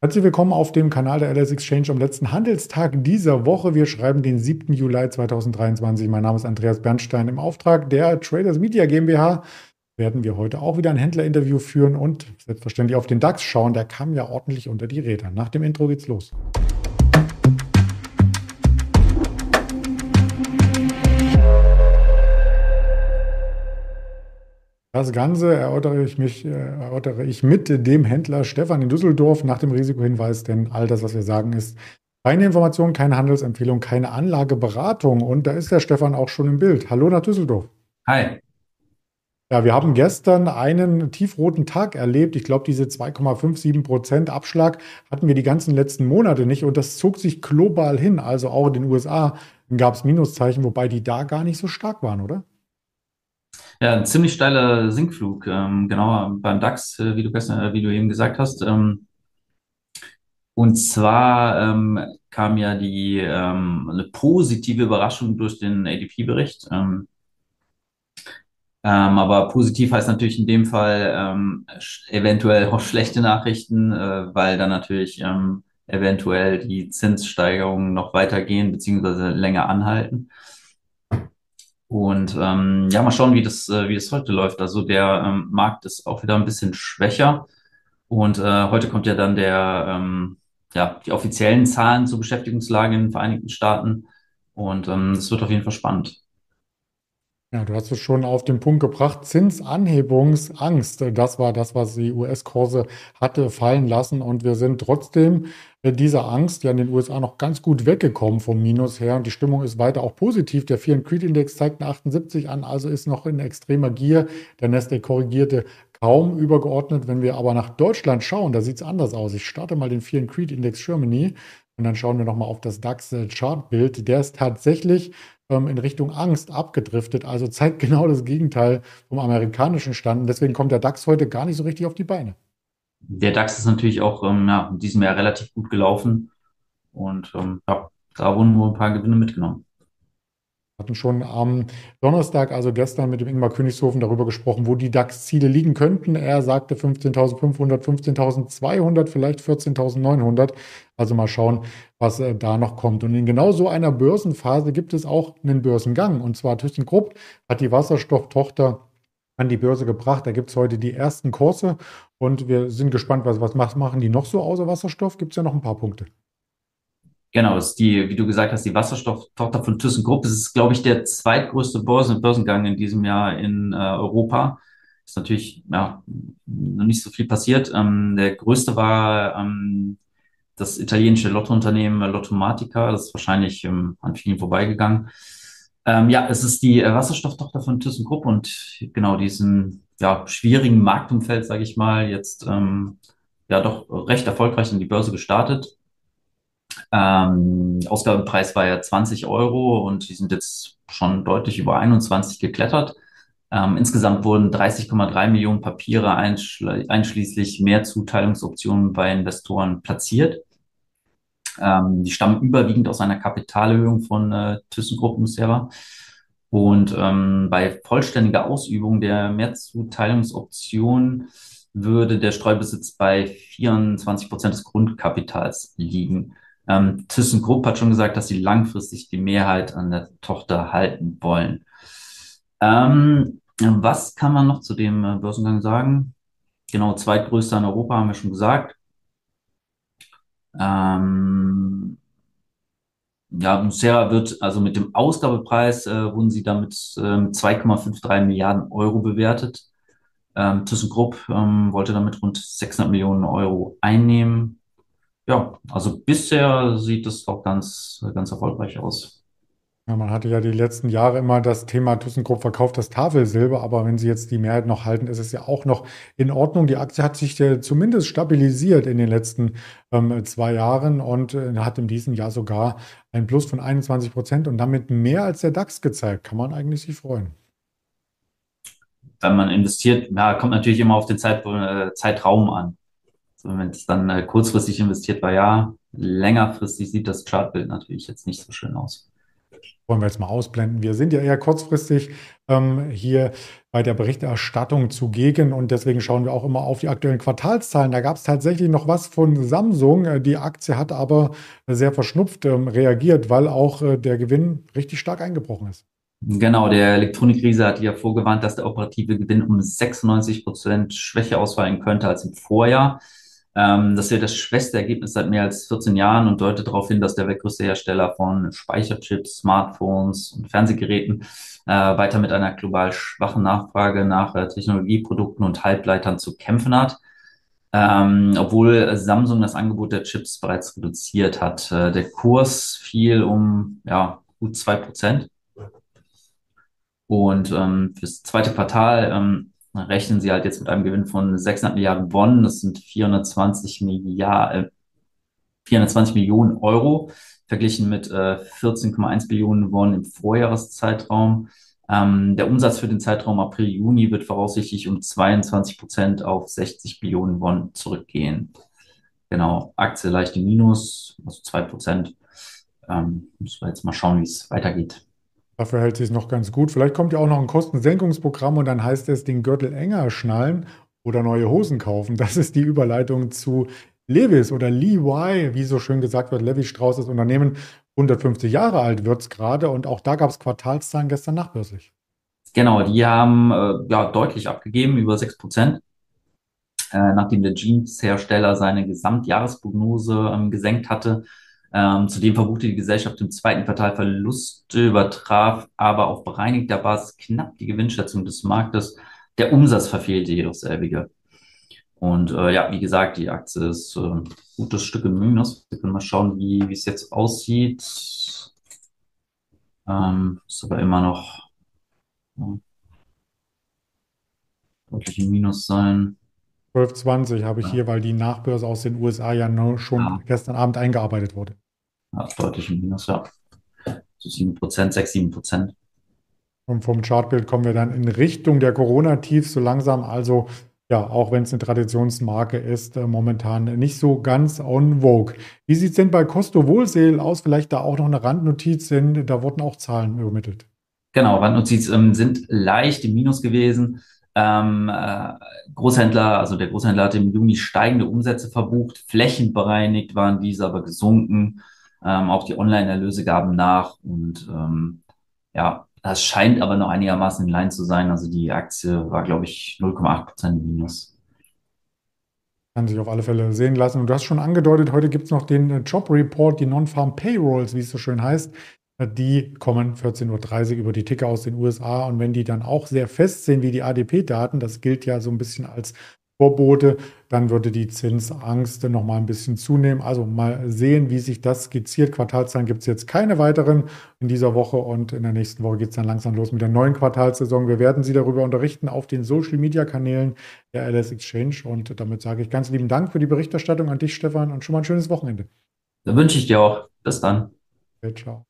Herzlich willkommen auf dem Kanal der LS Exchange am letzten Handelstag dieser Woche. Wir schreiben den 7. Juli 2023. Mein Name ist Andreas Bernstein. Im Auftrag der Traders Media GmbH werden wir heute auch wieder ein Händlerinterview führen und selbstverständlich auf den DAX schauen. Der kam ja ordentlich unter die Räder. Nach dem Intro geht's los. Das Ganze erörtere ich, mich, äh, erörtere ich mit dem Händler Stefan in Düsseldorf nach dem Risikohinweis, denn all das, was wir sagen, ist keine Information, keine Handelsempfehlung, keine Anlageberatung. Und da ist der Stefan auch schon im Bild. Hallo nach Düsseldorf. Hi. Ja, wir haben gestern einen tiefroten Tag erlebt. Ich glaube, diese 2,57 Prozent Abschlag hatten wir die ganzen letzten Monate nicht. Und das zog sich global hin. Also auch in den USA gab es Minuszeichen, wobei die da gar nicht so stark waren, oder? Ja, ein ziemlich steiler Sinkflug, ähm, genau beim DAX, äh, wie du gestern, äh, wie du eben gesagt hast. Ähm, und zwar ähm, kam ja die ähm, eine positive Überraschung durch den ADP-Bericht. Ähm, ähm, aber positiv heißt natürlich in dem Fall eventuell auch schlechte Nachrichten, äh, weil dann natürlich eventuell die Zinssteigerungen noch weitergehen beziehungsweise länger anhalten. Und ähm, ja, mal schauen, wie das, äh, wie das heute läuft. Also der ähm, Markt ist auch wieder ein bisschen schwächer. Und äh, heute kommt ja dann der, ähm, ja, die offiziellen Zahlen zur Beschäftigungslage in den Vereinigten Staaten. Und ähm, es wird auf jeden Fall spannend. Ja, du hast es schon auf den Punkt gebracht. Zinsanhebungsangst, das war das, was die US-Kurse hatte fallen lassen. Und wir sind trotzdem dieser Angst ja in den USA noch ganz gut weggekommen vom Minus her. Und die Stimmung ist weiter auch positiv. Der Fear Creed Index zeigt eine 78 an, also ist noch in extremer Gier. Der Nasdaq korrigierte kaum übergeordnet. Wenn wir aber nach Deutschland schauen, da sieht es anders aus. Ich starte mal den Fear Creed Index Germany und dann schauen wir nochmal auf das DAX-Chartbild. Der ist tatsächlich ähm, in Richtung Angst abgedriftet. Also zeigt genau das Gegenteil vom amerikanischen Stand. Deswegen kommt der DAX heute gar nicht so richtig auf die Beine. Der DAX ist natürlich auch ähm, ja, in diesem Jahr relativ gut gelaufen. Und ähm, ja, da wurden nur ein paar Gewinne mitgenommen. Wir hatten schon am Donnerstag, also gestern, mit dem Ingmar Königshofen darüber gesprochen, wo die DAX-Ziele liegen könnten. Er sagte 15.500, 15.200, vielleicht 14.900. Also mal schauen, was äh, da noch kommt. Und in genau so einer Börsenphase gibt es auch einen Börsengang. Und zwar ThyssenKrupp hat die Wasserstofftochter an die Börse gebracht. Da gibt es heute die ersten Kurse und wir sind gespannt, was, was machen die noch so außer Wasserstoff? Gibt es ja noch ein paar Punkte. Genau, das ist die, wie du gesagt hast, die Wasserstofftochter von ThyssenKrupp. Das ist, glaube ich, der zweitgrößte Börsen Börsengang in diesem Jahr in äh, Europa. Ist natürlich ja, noch nicht so viel passiert. Ähm, der größte war ähm, das italienische Lottounternehmen Lottomatica. Das ist wahrscheinlich ähm, an vielen vorbeigegangen. Ähm, ja, es ist die äh, Wasserstofftochter von ThyssenKrupp und genau diesen ja, schwierigen Marktumfeld, sage ich mal, jetzt ähm, ja doch recht erfolgreich in die Börse gestartet ähm, Ausgabepreis war ja 20 Euro und die sind jetzt schon deutlich über 21 geklettert. Ähm, insgesamt wurden 30,3 Millionen Papiere einschl einschließlich mehr Zuteilungsoptionen bei Investoren platziert. Ähm, die stammen überwiegend aus einer Kapitalerhöhung von äh, ThyssenKrupp selber. Und ähm, bei vollständiger Ausübung der Mehrzuteilungsoption würde der Streubesitz bei 24 Prozent des Grundkapitals liegen. Ähm, ThyssenKrupp hat schon gesagt, dass sie langfristig die Mehrheit an der Tochter halten wollen. Ähm, was kann man noch zu dem äh, Börsengang sagen? Genau, zweitgrößter in Europa haben wir schon gesagt. Ähm, ja, Nucera wird also mit dem Ausgabepreis äh, wurden sie damit äh, 2,53 Milliarden Euro bewertet. Ähm, ThyssenKrupp ähm, wollte damit rund 600 Millionen Euro einnehmen. Ja, also bisher sieht es auch ganz, ganz erfolgreich aus. Ja, man hatte ja die letzten Jahre immer das Thema ThyssenKrupp verkauft das Tafelsilber, aber wenn sie jetzt die Mehrheit noch halten, ist es ja auch noch in Ordnung. Die Aktie hat sich ja zumindest stabilisiert in den letzten ähm, zwei Jahren und äh, hat in diesem Jahr sogar ein Plus von 21 Prozent und damit mehr als der DAX gezeigt. Kann man eigentlich sich freuen. Wenn man investiert, ja, kommt natürlich immer auf den Zeit, äh, Zeitraum an. So, wenn es dann äh, kurzfristig investiert war, ja, längerfristig sieht das Chartbild natürlich jetzt nicht so schön aus. Wollen wir jetzt mal ausblenden. Wir sind ja eher kurzfristig ähm, hier bei der Berichterstattung zugegen und deswegen schauen wir auch immer auf die aktuellen Quartalszahlen. Da gab es tatsächlich noch was von Samsung. Die Aktie hat aber sehr verschnupft ähm, reagiert, weil auch äh, der Gewinn richtig stark eingebrochen ist. Genau, der Elektronikkrise hat ja vorgewarnt, dass der operative Gewinn um 96 Prozent schwächer ausfallen könnte als im Vorjahr. Ähm, das wäre das schwächste Ergebnis seit mehr als 14 Jahren und deutet darauf hin, dass der weltgrößte Hersteller von Speicherchips, Smartphones und Fernsehgeräten äh, weiter mit einer global schwachen Nachfrage nach äh, Technologieprodukten und Halbleitern zu kämpfen hat. Ähm, obwohl Samsung das Angebot der Chips bereits reduziert hat. Äh, der Kurs fiel um ja, gut zwei Prozent. Und ähm, fürs zweite Quartal ähm, rechnen sie halt jetzt mit einem Gewinn von 600 Milliarden Won, das sind 420 Milliarden, äh, 420 Millionen Euro, verglichen mit äh, 14,1 Billionen Won im Vorjahreszeitraum. Ähm, der Umsatz für den Zeitraum April-Juni wird voraussichtlich um 22 Prozent auf 60 Billionen Won zurückgehen. Genau, Aktie leicht im Minus, also 2 Prozent. Ähm, müssen wir jetzt mal schauen, wie es weitergeht. Dafür hält sich noch ganz gut. Vielleicht kommt ja auch noch ein Kostensenkungsprogramm und dann heißt es, den Gürtel enger schnallen oder neue Hosen kaufen. Das ist die Überleitung zu Levis oder Levi, wie so schön gesagt wird. Levi Strauss, das Unternehmen, 150 Jahre alt wird es gerade und auch da gab es Quartalszahlen gestern nachbörslich. Genau, die haben äh, ja deutlich abgegeben, über 6 Prozent, äh, nachdem der Jeans-Hersteller seine Gesamtjahresprognose ähm, gesenkt hatte. Ähm, zudem verbuchte die Gesellschaft im zweiten Quartal Verluste, übertraf aber auf bereinigter Basis knapp die Gewinnschätzung des Marktes. Der Umsatz verfehlte jedoch selbige. Und äh, ja, wie gesagt, die Aktie ist äh, ein gutes Stück im Minus. Wir können mal schauen, wie, es jetzt aussieht. Ähm, ist aber immer noch ja, deutlich im Minus sein. 12,20 habe ich ja. hier, weil die Nachbörse aus den USA ja schon ja. gestern Abend eingearbeitet wurde. Ja, deutlich im Minus, ja. So 7 Prozent, 6, 7 Prozent. Und vom Chartbild kommen wir dann in Richtung der Corona-Tiefs so langsam. Also, ja, auch wenn es eine Traditionsmarke ist, äh, momentan nicht so ganz on vogue. Wie sieht es denn bei Costo Wohlseel aus? Vielleicht da auch noch eine Randnotiz, denn da wurden auch Zahlen übermittelt. Genau, Randnotiz ähm, sind leicht im Minus gewesen. Ähm, äh, Großhändler, also der Großhändler hat im Juni steigende Umsätze verbucht, flächenbereinigt waren diese aber gesunken. Ähm, auch die Online-Erlöse gaben nach und ähm, ja, das scheint aber noch einigermaßen in Line zu sein. Also die Aktie war, glaube ich, 0,8 Prozent minus. Kann sich auf alle Fälle sehen lassen. Und du hast schon angedeutet, heute gibt es noch den äh, Job Report, die Non-Farm Payrolls, wie es so schön heißt. Die kommen 14.30 Uhr über die Ticker aus den USA und wenn die dann auch sehr fest sind wie die ADP-Daten, das gilt ja so ein bisschen als Vorbote, dann würde die Zinsangst noch mal ein bisschen zunehmen. Also mal sehen, wie sich das skizziert. Quartalszahlen gibt es jetzt keine weiteren in dieser Woche und in der nächsten Woche geht es dann langsam los mit der neuen Quartalssaison. Wir werden Sie darüber unterrichten auf den Social-Media-Kanälen der LS Exchange und damit sage ich ganz lieben Dank für die Berichterstattung an dich, Stefan, und schon mal ein schönes Wochenende. Da wünsche ich dir auch. Bis dann. Okay, ciao.